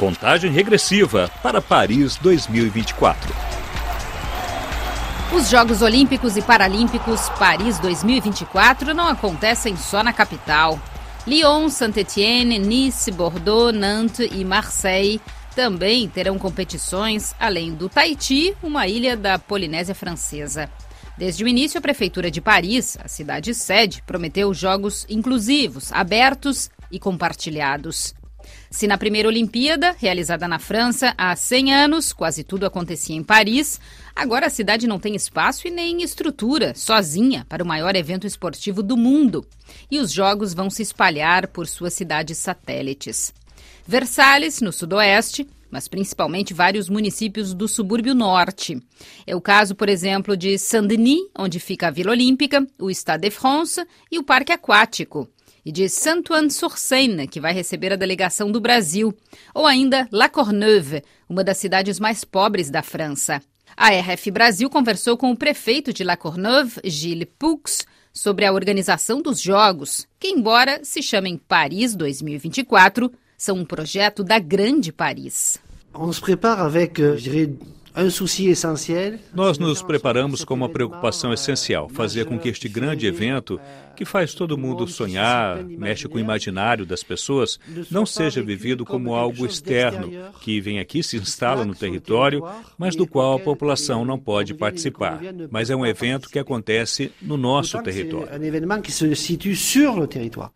Contagem regressiva para Paris 2024. Os Jogos Olímpicos e Paralímpicos Paris 2024 não acontecem só na capital. Lyon, Saint-Étienne, Nice, Bordeaux, Nantes e Marseille também terão competições, além do Tahiti, uma ilha da Polinésia Francesa. Desde o início, a Prefeitura de Paris, a cidade sede, prometeu jogos inclusivos, abertos e compartilhados. Se na primeira Olimpíada, realizada na França há 100 anos, quase tudo acontecia em Paris, agora a cidade não tem espaço e nem estrutura, sozinha, para o maior evento esportivo do mundo. E os Jogos vão se espalhar por suas cidades satélites. Versalhes, no sudoeste, mas principalmente vários municípios do subúrbio norte. É o caso, por exemplo, de Saint-Denis, onde fica a Vila Olímpica, o Stade de France e o Parque Aquático e de Saint-Ouen-sur-Seine, que vai receber a delegação do Brasil, ou ainda La Courneuve, uma das cidades mais pobres da França. A RF Brasil conversou com o prefeito de La Courneuve, Gilles Poux, sobre a organização dos Jogos, que, embora se chamem Paris 2024, são um projeto da Grande Paris. On se prépare avec, je dirais, nós nos preparamos com uma preocupação essencial: fazer com que este grande evento, que faz todo mundo sonhar, mexe com o imaginário das pessoas, não seja vivido como algo externo, que vem aqui, se instala no território, mas do qual a população não pode participar. Mas é um evento que acontece no nosso território.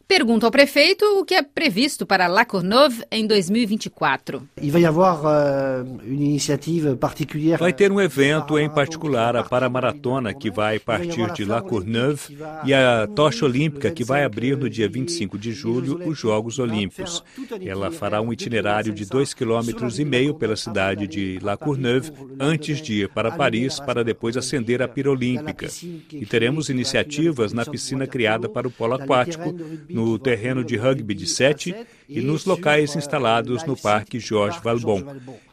Pergunto ao prefeito o que é previsto para La Courneuve em 2024. Vai haver uma iniciativa particular Vai ter um evento em particular, a Paramaratona, que vai partir de La Courneuve, e a Tocha Olímpica, que vai abrir no dia 25 de julho os Jogos Olímpicos. Ela fará um itinerário de 2,5 km pela cidade de La Courneuve, antes de ir para Paris, para depois ascender a Pira Olímpica. E teremos iniciativas na piscina criada para o polo aquático, no terreno de rugby de sete e nos locais instalados no Parque Georges Valbon.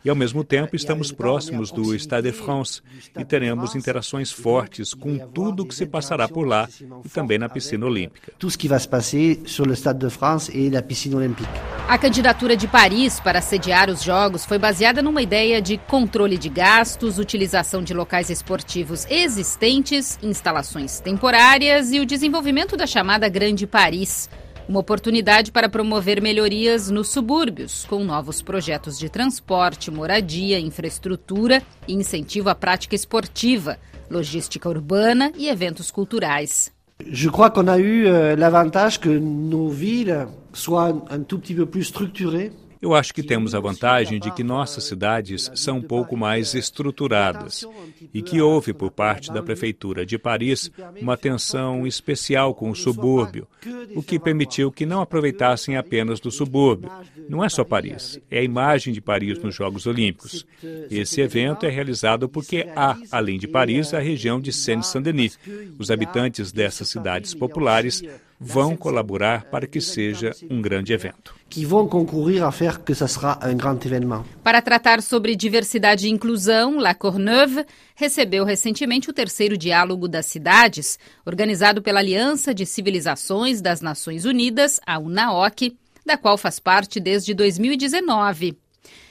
E, ao mesmo tempo, estamos próximos do Stade de France e teremos interações fortes com tudo o que se passará por lá e também na piscina olímpica. Tudo o que vai se passar no Stade de France e na piscina olímpica. A candidatura de Paris para sediar os Jogos foi baseada numa ideia de controle de gastos, utilização de locais esportivos existentes, instalações temporárias e o desenvolvimento da chamada Grande Paris uma oportunidade para promover melhorias nos subúrbios, com novos projetos de transporte, moradia, infraestrutura e incentivo à prática esportiva, logística urbana e eventos culturais. Je crois qu'on a eu euh, l'avantage que nos villes soient un tout petit peu plus structurées. Eu acho que temos a vantagem de que nossas cidades são um pouco mais estruturadas e que houve, por parte da Prefeitura de Paris, uma atenção especial com o subúrbio, o que permitiu que não aproveitassem apenas do subúrbio. Não é só Paris, é a imagem de Paris nos Jogos Olímpicos. Esse evento é realizado porque há, além de Paris, a região de Seine-Saint-Denis. Os habitantes dessas cidades populares vão colaborar para que seja um grande evento. Que vão concorrer a faire que ça sera un grand événement. Para tratar sobre diversidade e inclusão, La Courneuve recebeu recentemente o terceiro Diálogo das Cidades, organizado pela Aliança de Civilizações das Nações Unidas, a UNAOC, da qual faz parte desde 2019.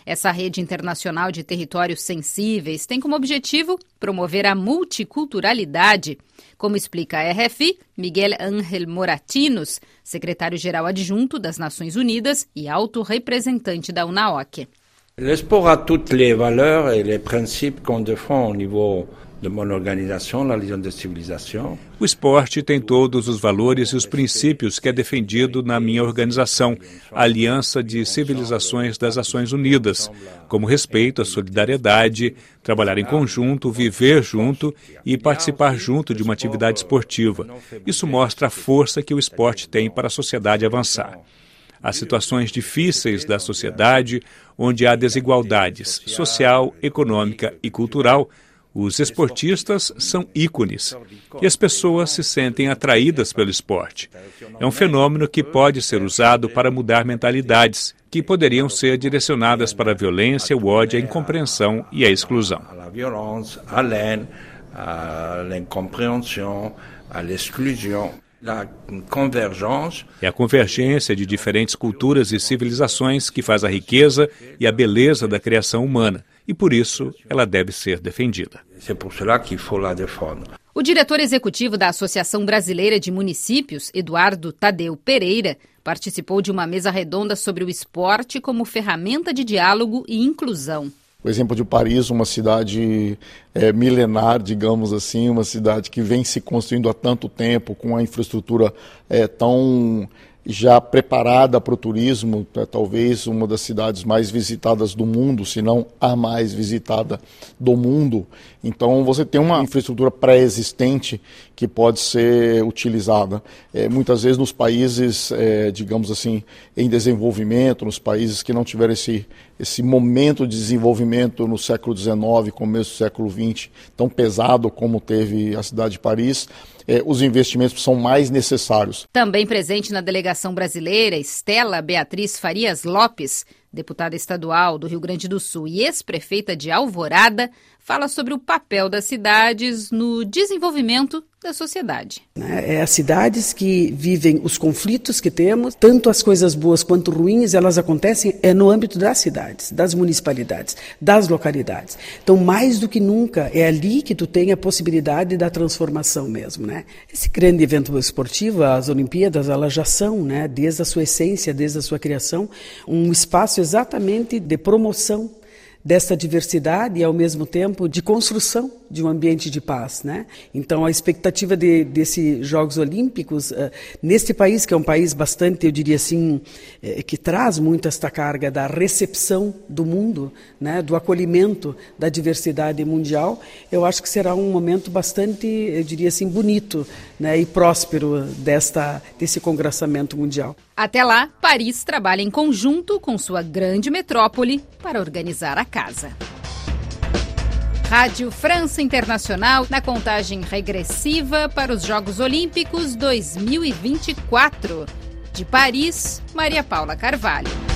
Essa rede internacional de territórios sensíveis tem como objetivo promover a multiculturalidade, como explica a RFI Miguel Ángel Moratinos, secretário-geral adjunto das Nações Unidas e alto representante da UNAOC. L'export a toutes les valeurs et les principes qu'on défend au niveau de mon organisation, la Ligue de Civilisation. O esporte tem todos os valores e os princípios que é defendido na minha organização, a Aliança de Civilizações das Nações Unidas, como respeito à solidariedade, trabalhar em conjunto, viver junto e participar junto de uma atividade esportiva. Isso mostra a força que o esporte tem para a sociedade avançar. Há situações difíceis da sociedade onde há desigualdades social, econômica e cultural os esportistas são ícones e as pessoas se sentem atraídas pelo esporte. É um fenômeno que pode ser usado para mudar mentalidades que poderiam ser direcionadas para a violência, o ódio, a incompreensão e a exclusão. É a convergência de diferentes culturas e civilizações que faz a riqueza e a beleza da criação humana. E por isso ela deve ser defendida. O diretor executivo da Associação Brasileira de Municípios, Eduardo Tadeu Pereira, participou de uma mesa redonda sobre o esporte como ferramenta de diálogo e inclusão. O exemplo de Paris, uma cidade é, milenar, digamos assim, uma cidade que vem se construindo há tanto tempo, com a infraestrutura é, tão já preparada para o turismo, é talvez uma das cidades mais visitadas do mundo, se não a mais visitada do mundo. Então você tem uma infraestrutura pré-existente que pode ser utilizada. É, muitas vezes nos países, é, digamos assim, em desenvolvimento, nos países que não tiveram esse, esse momento de desenvolvimento no século XIX, começo do século XX, tão pesado como teve a cidade de Paris, é, os investimentos são mais necessários. Também presente na delegação brasileira, Estela Beatriz Farias Lopes, deputada estadual do Rio Grande do Sul e ex-prefeita de Alvorada, fala sobre o papel das cidades no desenvolvimento da sociedade. É as cidades que vivem os conflitos que temos, tanto as coisas boas quanto ruins, elas acontecem é no âmbito das cidades, das municipalidades, das localidades. Então, mais do que nunca, é ali que tu tem a possibilidade da transformação mesmo, né? Esse grande evento esportivo, as Olimpíadas, elas já são, né, desde a sua essência, desde a sua criação, um espaço exatamente de promoção dessa diversidade e, ao mesmo tempo, de construção de um ambiente de paz. Né? Então, a expectativa de, desses Jogos Olímpicos, uh, neste país, que é um país bastante, eu diria assim, eh, que traz muito esta carga da recepção do mundo, né, do acolhimento da diversidade mundial, eu acho que será um momento bastante, eu diria assim, bonito né, e próspero desta, desse congressamento mundial. Até lá, Paris trabalha em conjunto com sua grande metrópole para organizar a casa. Rádio França Internacional na contagem regressiva para os Jogos Olímpicos 2024. De Paris, Maria Paula Carvalho.